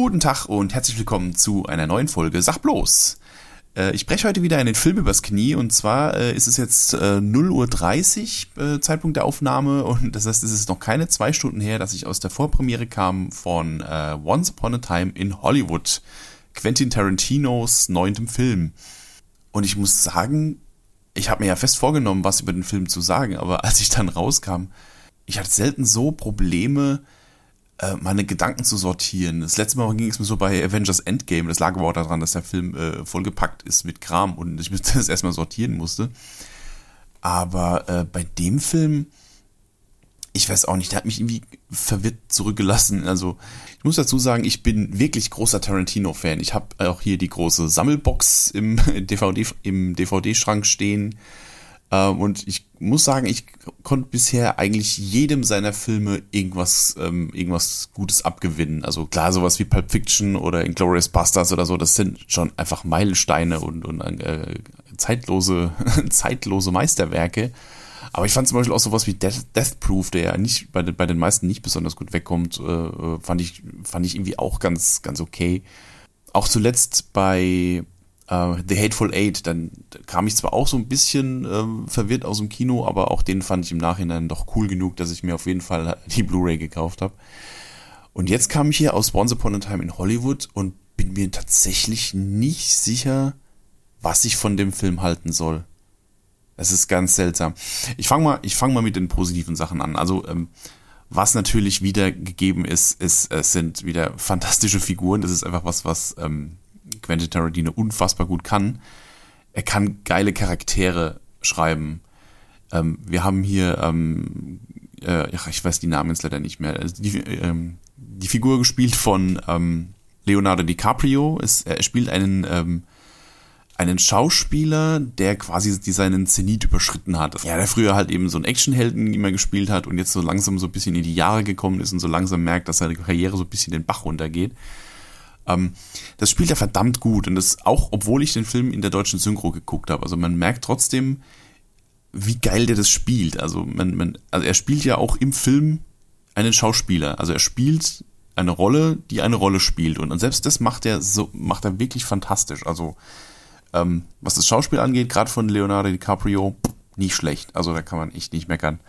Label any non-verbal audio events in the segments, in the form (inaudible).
Guten Tag und herzlich willkommen zu einer neuen Folge Sag bloß. Äh, ich breche heute wieder einen Film übers Knie und zwar äh, ist es jetzt äh, 0.30 Uhr äh, Zeitpunkt der Aufnahme und das heißt, es ist noch keine zwei Stunden her, dass ich aus der Vorpremiere kam von Once Upon a Time in Hollywood, Quentin Tarantinos neuntem Film. Und ich muss sagen, ich habe mir ja fest vorgenommen, was über den Film zu sagen, aber (laughs) als ich dann rauskam, ich hatte selten so Probleme, äh, meine Gedanken zu sortieren. Das letzte Mal ging es mir so bei Avengers Endgame. Das lag aber auch daran, dass der Film äh, vollgepackt ist mit Kram und ich (laughs) das erstmal sortieren musste. Aber äh, bei dem Film, ich weiß auch nicht, der hat mich irgendwie verwirrt zurückgelassen. Also ich muss dazu sagen, ich bin wirklich großer Tarantino-Fan. Ich habe auch hier die große Sammelbox im (laughs) DVD im DVD-Schrank stehen ähm, und ich muss sagen, ich konnte bisher eigentlich jedem seiner Filme irgendwas, ähm, irgendwas Gutes abgewinnen. Also klar, sowas wie Pulp Fiction oder Inglourious Bastards oder so, das sind schon einfach Meilensteine und, und äh, zeitlose, (laughs) zeitlose Meisterwerke. Aber ich fand zum Beispiel auch sowas wie Death, Death Proof, der ja nicht bei den, bei den meisten nicht besonders gut wegkommt, äh, fand ich, fand ich irgendwie auch ganz, ganz okay. Auch zuletzt bei Uh, The Hateful Eight, dann kam ich zwar auch so ein bisschen ähm, verwirrt aus dem Kino, aber auch den fand ich im Nachhinein doch cool genug, dass ich mir auf jeden Fall (laughs) die Blu-ray gekauft habe. Und jetzt kam ich hier aus Once Upon a Time in Hollywood und bin mir tatsächlich nicht sicher, was ich von dem Film halten soll. Es ist ganz seltsam. Ich fange mal, ich fange mal mit den positiven Sachen an. Also ähm, was natürlich wieder gegeben ist, ist, es sind wieder (laughs) fantastische Figuren. Das ist einfach was, was ähm, Quentin Tarantino unfassbar gut kann. Er kann geile Charaktere schreiben. Ähm, wir haben hier, ähm, äh, ich weiß die Namen jetzt leider nicht mehr, also die, ähm, die Figur gespielt von ähm, Leonardo DiCaprio. Ist, er spielt einen, ähm, einen Schauspieler, der quasi seinen Zenit überschritten hat. Ja, der früher halt eben so einen Actionhelden immer gespielt hat und jetzt so langsam so ein bisschen in die Jahre gekommen ist und so langsam merkt, dass seine Karriere so ein bisschen den Bach runtergeht. Ähm, das spielt er verdammt gut und das auch, obwohl ich den Film in der deutschen Synchro geguckt habe. Also man merkt trotzdem, wie geil der das spielt. Also man, man, also er spielt ja auch im Film einen Schauspieler. Also er spielt eine Rolle, die eine Rolle spielt und, und selbst das macht er so, macht er wirklich fantastisch. Also ähm, was das Schauspiel angeht, gerade von Leonardo DiCaprio, nicht schlecht. Also da kann man echt nicht meckern.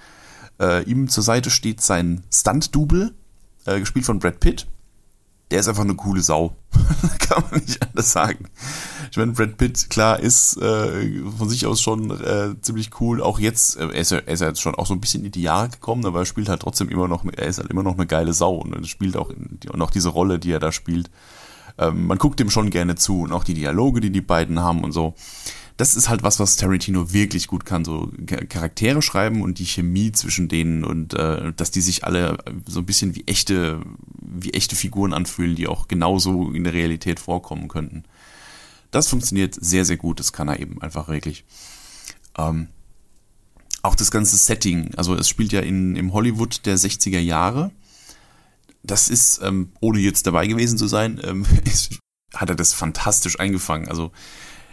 Äh, ihm zur Seite steht sein Stunt-Double, äh, gespielt von Brad Pitt der ist einfach eine coole Sau. (laughs) Kann man nicht anders sagen. Ich meine, Brad Pitt, klar, ist äh, von sich aus schon äh, ziemlich cool. Auch jetzt, äh, er, ist ja, er ist ja jetzt schon auch so ein bisschen in die Jahre gekommen, aber er spielt halt trotzdem immer noch, er ist halt immer noch eine geile Sau und spielt auch, die, auch diese Rolle, die er da spielt. Ähm, man guckt ihm schon gerne zu und auch die Dialoge, die die beiden haben und so das ist halt was, was Tarantino wirklich gut kann, so Charaktere schreiben und die Chemie zwischen denen und äh, dass die sich alle so ein bisschen wie echte, wie echte Figuren anfühlen, die auch genauso in der Realität vorkommen könnten. Das funktioniert sehr, sehr gut, das kann er eben einfach wirklich. Ähm, auch das ganze Setting, also es spielt ja in, im Hollywood der 60er Jahre. Das ist, ähm, ohne jetzt dabei gewesen zu sein, ähm, (laughs) ist, hat er das fantastisch eingefangen. Also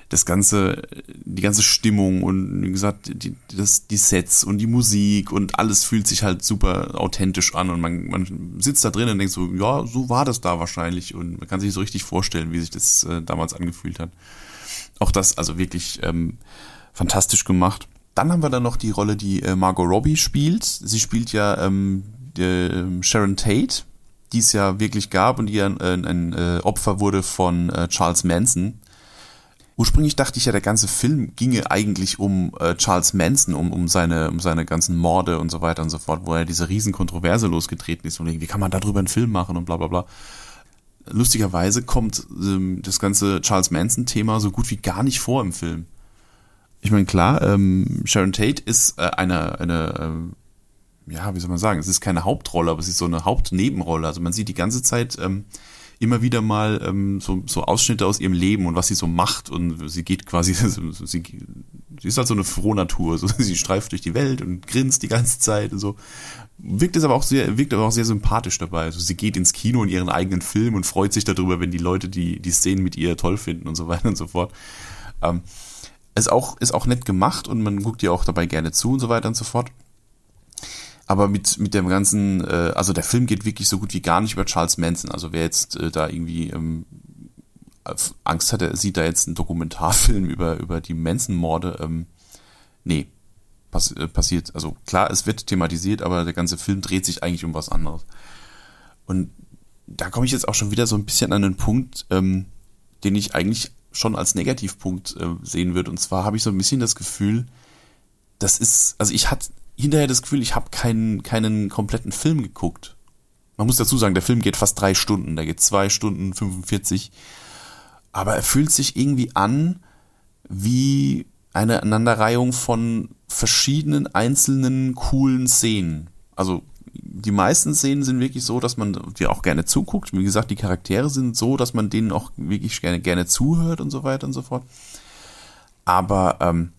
das ganze, die ganze Stimmung und wie gesagt, die, das, die Sets und die Musik und alles fühlt sich halt super authentisch an und man, man sitzt da drin und denkt so, ja, so war das da wahrscheinlich und man kann sich so richtig vorstellen, wie sich das äh, damals angefühlt hat. Auch das also wirklich ähm, fantastisch gemacht. Dann haben wir dann noch die Rolle, die äh, Margot Robbie spielt. Sie spielt ja ähm, äh, Sharon Tate, die es ja wirklich gab und die ja äh, ein, ein äh, Opfer wurde von äh, Charles Manson, Ursprünglich dachte ich ja, der ganze Film ginge eigentlich um äh, Charles Manson, um, um, seine, um seine ganzen Morde und so weiter und so fort, wo er diese riesen Kontroverse losgetreten ist und wie kann man darüber einen Film machen und bla bla bla. Lustigerweise kommt ähm, das ganze Charles Manson-Thema so gut wie gar nicht vor im Film. Ich meine, klar, ähm, Sharon Tate ist äh, eine, eine ähm, ja, wie soll man sagen, es ist keine Hauptrolle, aber es ist so eine Hauptnebenrolle. Also man sieht die ganze Zeit ähm, immer wieder mal ähm, so, so Ausschnitte aus ihrem Leben und was sie so macht und sie geht quasi, (laughs) sie, sie ist halt so eine Frohnatur, so, (laughs) sie streift durch die Welt und grinst die ganze Zeit und so. Wirkt es aber auch sehr, wirkt aber auch sehr sympathisch dabei. Also sie geht ins Kino in ihren eigenen Film und freut sich darüber, wenn die Leute die, die Szenen mit ihr toll finden und so (laughs) weiter und so fort. Ähm, ist auch, ist auch nett gemacht und man guckt ihr auch dabei gerne zu und so weiter und so fort. Aber mit, mit dem ganzen, äh, also der Film geht wirklich so gut wie gar nicht über Charles Manson. Also wer jetzt äh, da irgendwie ähm, Angst hat, er sieht da jetzt einen Dokumentarfilm (laughs) über, über die Manson-Morde, ähm, nee, pass, äh, passiert. Also klar, es wird thematisiert, aber der ganze Film dreht sich eigentlich um was anderes. Und da komme ich jetzt auch schon wieder so ein bisschen an einen Punkt, ähm, den ich eigentlich schon als Negativpunkt äh, sehen würde. Und zwar habe ich so ein bisschen das Gefühl, das ist, also ich hatte hinterher das Gefühl, ich habe keinen, keinen kompletten Film geguckt. Man muss dazu sagen, der Film geht fast drei Stunden, der geht zwei Stunden 45. Aber er fühlt sich irgendwie an wie eine Aneinanderreihung von verschiedenen einzelnen coolen Szenen. Also die meisten Szenen sind wirklich so, dass man dir auch gerne zuguckt. Wie gesagt, die Charaktere sind so, dass man denen auch wirklich gerne, gerne zuhört und so weiter und so fort. Aber ähm,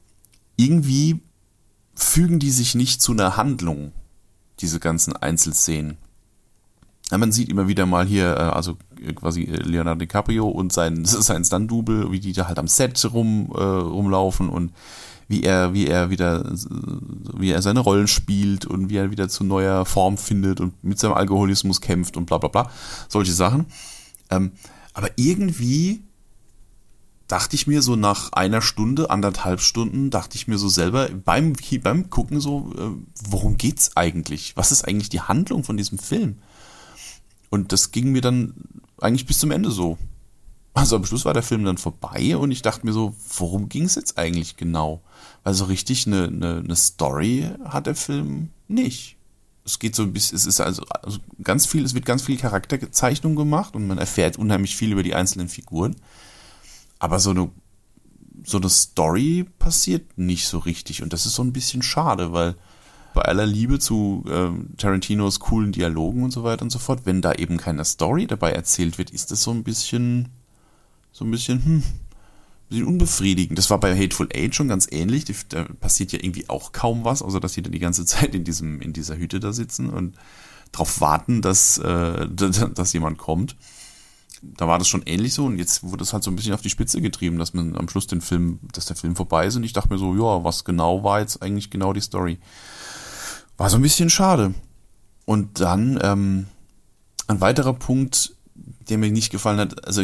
irgendwie fügen die sich nicht zu einer Handlung, diese ganzen Einzelszenen. Ja, man sieht immer wieder mal hier, äh, also äh, quasi äh, Leonardo DiCaprio und sein, (laughs) sein Stunt-Double, wie die da halt am Set rum, äh, rumlaufen und wie er, wie er wieder, wie er seine Rollen spielt und wie er wieder zu neuer Form findet und mit seinem Alkoholismus kämpft und bla bla bla. Solche Sachen. Ähm, aber irgendwie dachte ich mir so nach einer Stunde, anderthalb Stunden, dachte ich mir so selber beim, beim Gucken so, äh, worum geht's eigentlich? Was ist eigentlich die Handlung von diesem Film? Und das ging mir dann eigentlich bis zum Ende so. Also am Schluss war der Film dann vorbei und ich dachte mir so, worum ging es jetzt eigentlich genau? Weil so richtig eine, eine, eine Story hat der Film nicht. Es geht so ein bisschen, es ist also, also ganz viel, es wird ganz viel Charakterzeichnung gemacht und man erfährt unheimlich viel über die einzelnen Figuren. Aber so eine, so eine Story passiert nicht so richtig. Und das ist so ein bisschen schade, weil bei aller Liebe zu äh, Tarantinos coolen Dialogen und so weiter und so fort, wenn da eben keine Story dabei erzählt wird, ist das so ein bisschen, so ein bisschen, hm, ein bisschen unbefriedigend. Das war bei Hateful Eight schon ganz ähnlich. Da passiert ja irgendwie auch kaum was, außer dass sie dann die ganze (laughs) Zeit in diesem, in dieser Hütte da sitzen und darauf warten, dass, äh, (laughs) dass jemand kommt da war das schon ähnlich so und jetzt wurde es halt so ein bisschen auf die Spitze getrieben, dass man am Schluss den Film, dass der Film vorbei ist und ich dachte mir so, ja, was genau war jetzt eigentlich genau die Story? War so ein bisschen schade. Und dann ähm, ein weiterer Punkt, der mir nicht gefallen hat, also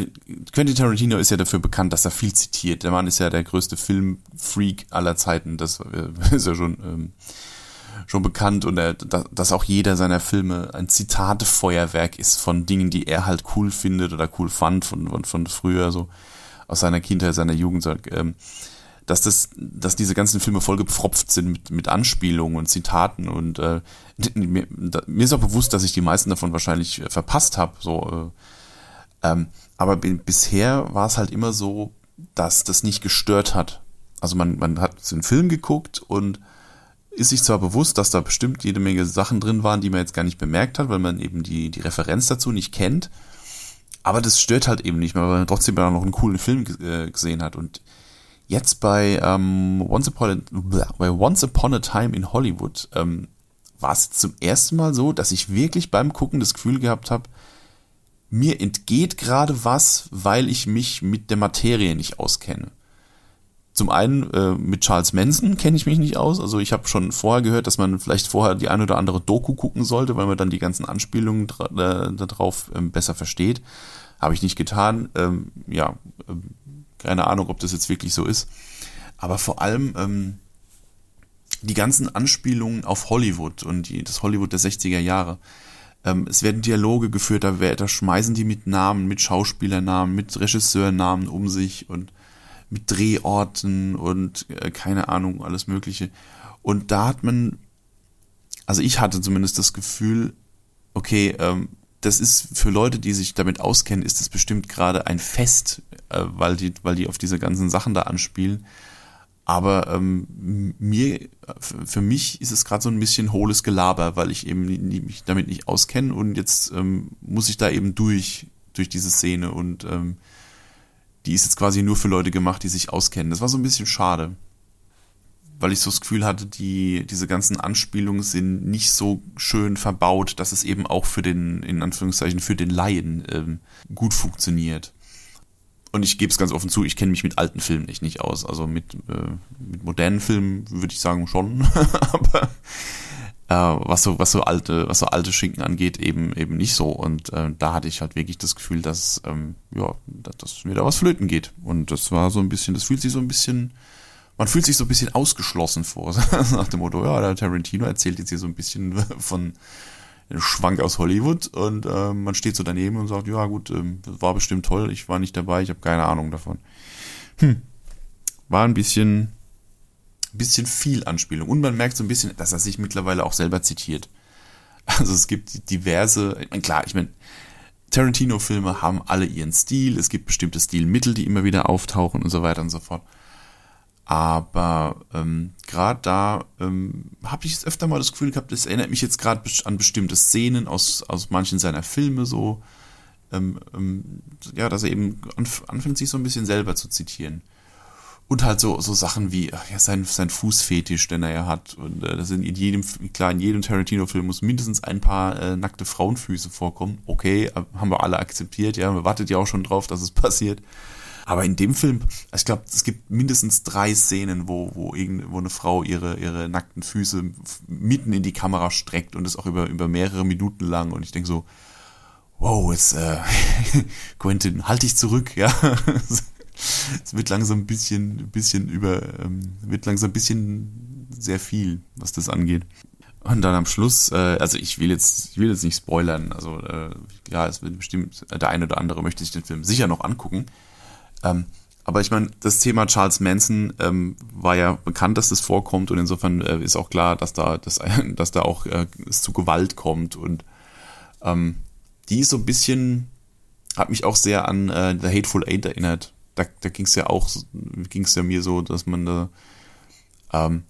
Quentin Tarantino ist ja dafür bekannt, dass er viel zitiert. Der Mann ist ja der größte Filmfreak aller Zeiten, das äh, (laughs) ist ja schon ähm, schon bekannt und er, dass auch jeder seiner Filme ein Zitatefeuerwerk ist von Dingen, die er halt cool findet oder cool fand von, von, von früher, so aus seiner Kindheit, seiner Jugend, ähm, dass das, dass diese ganzen Filme voll gepfropft sind mit, mit Anspielungen und Zitaten und äh, (laughs) mir, mir ist auch bewusst, dass ich die meisten davon wahrscheinlich äh, verpasst habe, so, äh, ähm, aber bisher war es halt immer so, dass das nicht gestört hat. Also man, man hat den Film geguckt und ist sich zwar bewusst, dass da bestimmt jede Menge Sachen drin waren, die man jetzt gar nicht bemerkt hat, weil man eben die, die Referenz dazu nicht kennt. Aber das stört halt eben nicht mehr, weil man trotzdem noch einen coolen Film äh, gesehen hat. Und jetzt bei, ähm, Once, Upon a, bei Once Upon a Time in Hollywood ähm, war es zum ersten Mal so, dass ich wirklich beim Gucken das Gefühl gehabt habe, mir entgeht gerade was, weil ich mich mit der Materie nicht auskenne. Zum einen äh, mit Charles Manson kenne ich mich nicht aus. Also ich habe schon vorher gehört, dass man vielleicht vorher die ein oder andere Doku gucken sollte, weil man dann die ganzen Anspielungen äh, darauf ähm, besser versteht. Habe ich nicht getan. Ähm, ja, äh, keine Ahnung, ob das jetzt wirklich so ist. Aber vor allem ähm, die ganzen Anspielungen auf Hollywood und die, das Hollywood der 60er Jahre. Ähm, es werden Dialoge geführt, da, da schmeißen die mit Namen, mit Schauspielernamen, mit Regisseurnamen um sich und mit Drehorten und äh, keine Ahnung, alles Mögliche. Und da hat man, also ich hatte zumindest das Gefühl, okay, ähm, das ist für Leute, die sich damit auskennen, ist das bestimmt gerade ein Fest, äh, weil die, weil die auf diese ganzen Sachen da anspielen. Aber ähm, mir, für mich ist es gerade so ein bisschen hohles Gelaber, weil ich eben mich damit nicht auskenne und jetzt ähm, muss ich da eben durch, durch diese Szene und ähm, die ist jetzt quasi nur für Leute gemacht, die sich auskennen. Das war so ein bisschen schade. Weil ich so das Gefühl hatte, die, diese ganzen Anspielungen sind nicht so schön verbaut, dass es eben auch für den, in Anführungszeichen, für den Laien ähm, gut funktioniert. Und ich gebe es ganz offen zu, ich kenne mich mit alten Filmen echt nicht aus. Also mit, äh, mit modernen Filmen würde ich sagen schon. (laughs) Aber äh, was so, was so alte, was so alte Schinken angeht, eben, eben nicht so. Und äh, da hatte ich halt wirklich das Gefühl, dass, ähm, ja, dass mir da was flöten geht. Und das war so ein bisschen, das fühlt sich so ein bisschen, man fühlt sich so ein bisschen ausgeschlossen vor. (laughs) Nach dem Motto, ja, der Tarantino erzählt jetzt hier so ein bisschen (laughs) von Schwank aus Hollywood und äh, man steht so daneben und sagt, ja gut, äh, war bestimmt toll, ich war nicht dabei, ich habe keine Ahnung davon. Hm. War ein bisschen, bisschen viel Anspielung. Und man merkt so ein bisschen, dass er sich mittlerweile auch selber zitiert. Also es gibt diverse, klar, ich meine, Tarantino-Filme haben alle ihren Stil, es gibt bestimmte Stilmittel, die immer wieder auftauchen und so weiter und so fort. Aber ähm, gerade da ähm, habe ich jetzt öfter mal das Gefühl gehabt, es erinnert mich jetzt gerade an bestimmte Szenen aus, aus manchen seiner Filme so. Ähm, ähm, ja, dass er eben anf anfängt, sich so ein bisschen selber zu zitieren. Und halt so, so Sachen wie ja, sein, sein Fußfetisch, den er ja hat. Und äh, das sind in jedem, klar, in jedem Tarantino-Film muss mindestens ein paar äh, nackte Frauenfüße vorkommen. Okay, äh, haben wir alle akzeptiert, ja. Man wartet ja auch schon drauf, dass es (laughs) passiert. Aber in dem Film, ich glaube, es gibt mindestens drei Szenen, wo, wo, irgendwo eine Frau ihre, ihre nackten Füße mitten in die Kamera streckt und das auch über, über mehrere Minuten lang. Und ich denke so, wow, jetzt, äh, (laughs) Quentin, halt dich zurück, ja. (laughs) es wird langsam ein bisschen, bisschen über, ähm, wird langsam ein bisschen sehr viel, was das angeht. Und dann am Schluss, äh, also ich will jetzt, ich will jetzt nicht spoilern, also äh, ja, es wird bestimmt, der eine oder andere möchte sich den Film sicher noch angucken. Ähm, aber ich meine, das Thema Charles Manson ähm, war ja bekannt, dass das vorkommt und insofern äh, ist auch klar, dass da, dass, (laughs) dass da auch äh, es zu Gewalt kommt und ähm, die ist so ein bisschen, hat mich auch sehr an äh, The Hateful Eight erinnert. Da, da ging es ja auch, ging es ja mir so, dass man da ähm,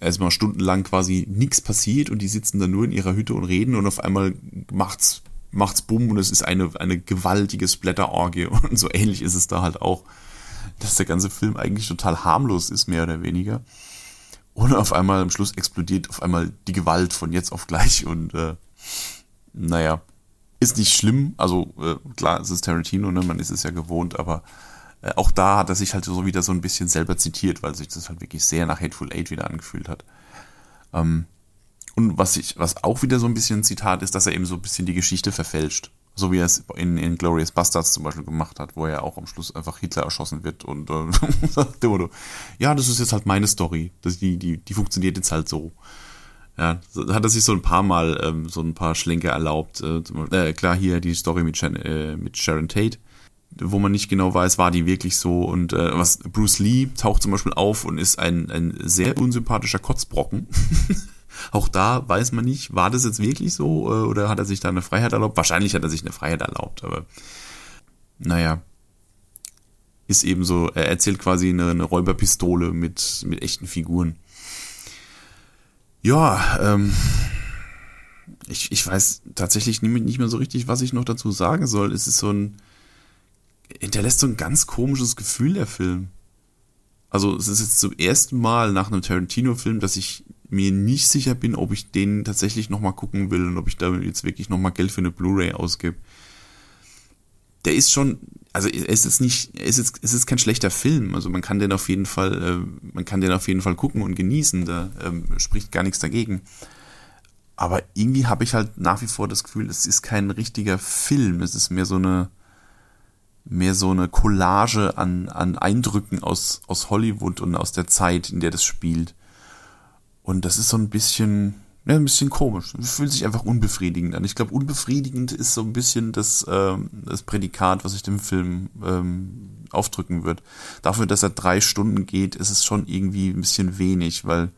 erstmal stundenlang quasi nichts passiert und die sitzen da nur in ihrer Hütte und reden und auf einmal macht's macht's bumm und es ist eine, eine gewaltige Splatterorgie (laughs) und so ähnlich ist es da halt auch, dass der ganze Film eigentlich total harmlos ist, mehr oder weniger. Und auf einmal am Schluss explodiert auf einmal die Gewalt von jetzt auf gleich und äh, naja, ist nicht schlimm, also äh, klar, es ist Tarantino, ne, man ist es ja gewohnt, aber äh, auch da hat er sich halt so wieder so ein bisschen selber zitiert, weil sich das halt wirklich sehr nach Hateful Eight wieder angefühlt hat. Ähm, und was ich, was auch wieder so ein bisschen ein Zitat ist, dass er eben so ein bisschen die Geschichte verfälscht. So wie er es in, in Glorious Bastards zum Beispiel gemacht hat, wo er auch am Schluss einfach Hitler erschossen wird und äh, (laughs) sagt ja, das ist jetzt halt meine Story. Das, die, die, die funktioniert jetzt halt so. Ja, da hat er sich so ein paar Mal ähm, so ein paar Schlenker erlaubt. Äh, äh, klar, hier die Story mit, Shan äh, mit Sharon Tate, wo man nicht genau weiß, war die wirklich so. Und äh, was Bruce Lee taucht zum Beispiel auf und ist ein, ein sehr unsympathischer Kotzbrocken. (laughs) Auch da weiß man nicht, war das jetzt wirklich so äh, oder hat er sich da eine Freiheit erlaubt? Wahrscheinlich hat er sich eine Freiheit erlaubt, aber naja, ist eben so, er erzählt quasi eine, eine Räuberpistole mit, mit echten Figuren. Ja, ähm, ich, ich weiß tatsächlich nicht mehr so richtig, was ich noch dazu sagen soll. Es ist so ein, hinterlässt so ein ganz komisches Gefühl, der Film. Also es ist jetzt zum ersten Mal nach einem Tarantino-Film, dass ich mir nicht sicher bin, ob ich den tatsächlich nochmal gucken will und ob ich da jetzt wirklich nochmal Geld für eine Blu-ray ausgebe. Der ist schon, also es ist nicht, es ist, es ist kein schlechter Film. Also man kann den auf jeden Fall, äh, man kann den auf jeden Fall gucken und genießen. Da ähm, spricht gar nichts dagegen. Aber irgendwie habe ich halt nach wie vor das Gefühl, es ist kein richtiger Film. Es ist mehr so eine, mehr so eine Collage an, an Eindrücken aus, aus Hollywood und aus der Zeit, in der das spielt. Und das ist so ein bisschen, ja, ein bisschen komisch. Es fühlt sich einfach unbefriedigend an. Ich glaube, unbefriedigend ist so ein bisschen das, ähm, das Prädikat, was ich dem Film ähm, aufdrücken wird. Dafür, dass er drei Stunden geht, ist es schon irgendwie ein bisschen wenig, weil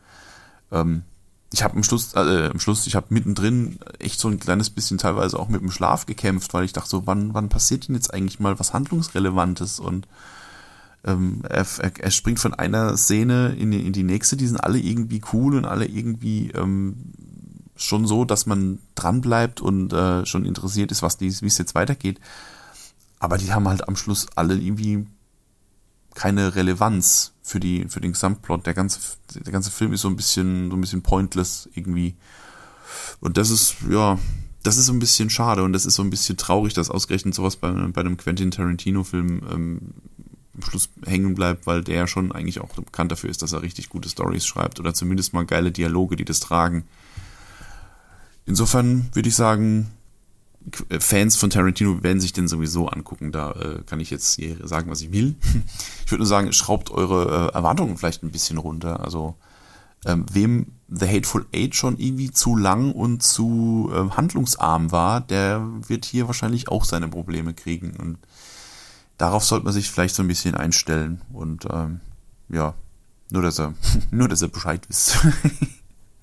ähm, ich habe am Schluss, äh, am Schluss, ich habe mittendrin echt so ein kleines bisschen teilweise auch mit dem Schlaf gekämpft, weil ich dachte so, wann, wann passiert denn jetzt eigentlich mal was Handlungsrelevantes und ähm, er, er, springt von einer Szene in die, in die nächste, die sind alle irgendwie cool und alle irgendwie ähm, schon so, dass man dranbleibt und äh, schon interessiert ist, was wie es jetzt weitergeht. Aber die haben halt am Schluss alle irgendwie keine Relevanz für die für den Gesamtplot. Der ganze der ganze Film ist so ein bisschen so ein bisschen pointless irgendwie. Und das ist ja das ist so ein bisschen schade und das ist so ein bisschen traurig, dass ausgerechnet sowas bei, bei einem Quentin Tarantino Film ähm, am Schluss hängen bleibt, weil der schon eigentlich auch bekannt dafür ist, dass er richtig gute Stories schreibt oder zumindest mal geile Dialoge, die das tragen. insofern würde ich sagen, Fans von Tarantino werden sich den sowieso angucken. Da äh, kann ich jetzt sagen, was ich will. (laughs) Ich würde nur sagen, schraubt eure äh, Erwartungen vielleicht ein bisschen runter. Also ähm, wem The Hateful Eight schon irgendwie zu lang und zu äh, handlungsarm war, der wird hier wahrscheinlich auch seine Probleme kriegen. Und darauf sollte man sich vielleicht so ein bisschen einstellen. Und ähm, ja, nur dass er, (laughs) nur dass er Bescheid wisst.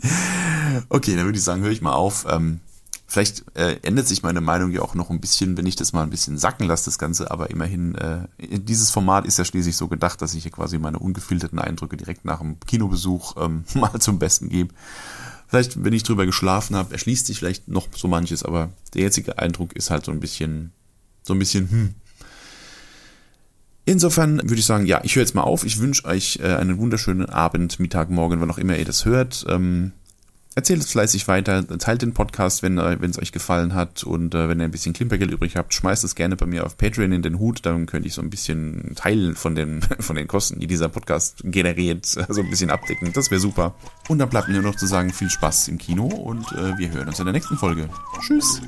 (laughs) okay, dann würde ich sagen, höre ich mal auf. Ähm, Vielleicht äh, ändert sich meine Meinung ja auch noch ein bisschen, wenn ich das mal ein bisschen sacken lasse, das Ganze. Aber immerhin, äh, dieses Format ist ja schließlich so gedacht, dass ich hier quasi meine ungefilterten Eindrücke direkt nach dem Kinobesuch ähm, (laughs) mal zum Besten gebe. Vielleicht, wenn ich drüber geschlafen habe, erschließt sich vielleicht noch so manches, aber der jetzige Eindruck ist halt so ein bisschen, so ein bisschen, hm. Insofern würde ich sagen, ja, ich höre jetzt mal auf. Ich wünsche euch äh, einen wunderschönen Abend, Mittag, Morgen, wann auch immer ihr das hört. Ähm, Erzählt es fleißig weiter, teilt den Podcast, wenn äh, es euch gefallen hat und äh, wenn ihr ein bisschen Klimpergeld übrig habt, schmeißt es gerne bei mir auf Patreon in den Hut, dann könnte ich so ein bisschen Teil von den, (laughs) von den Kosten, die dieser Podcast generiert, so also ein bisschen abdecken. Das wäre super. Und dann bleibt mir nur noch zu sagen, viel Spaß im Kino und äh, wir hören uns in der nächsten Folge. Tschüss.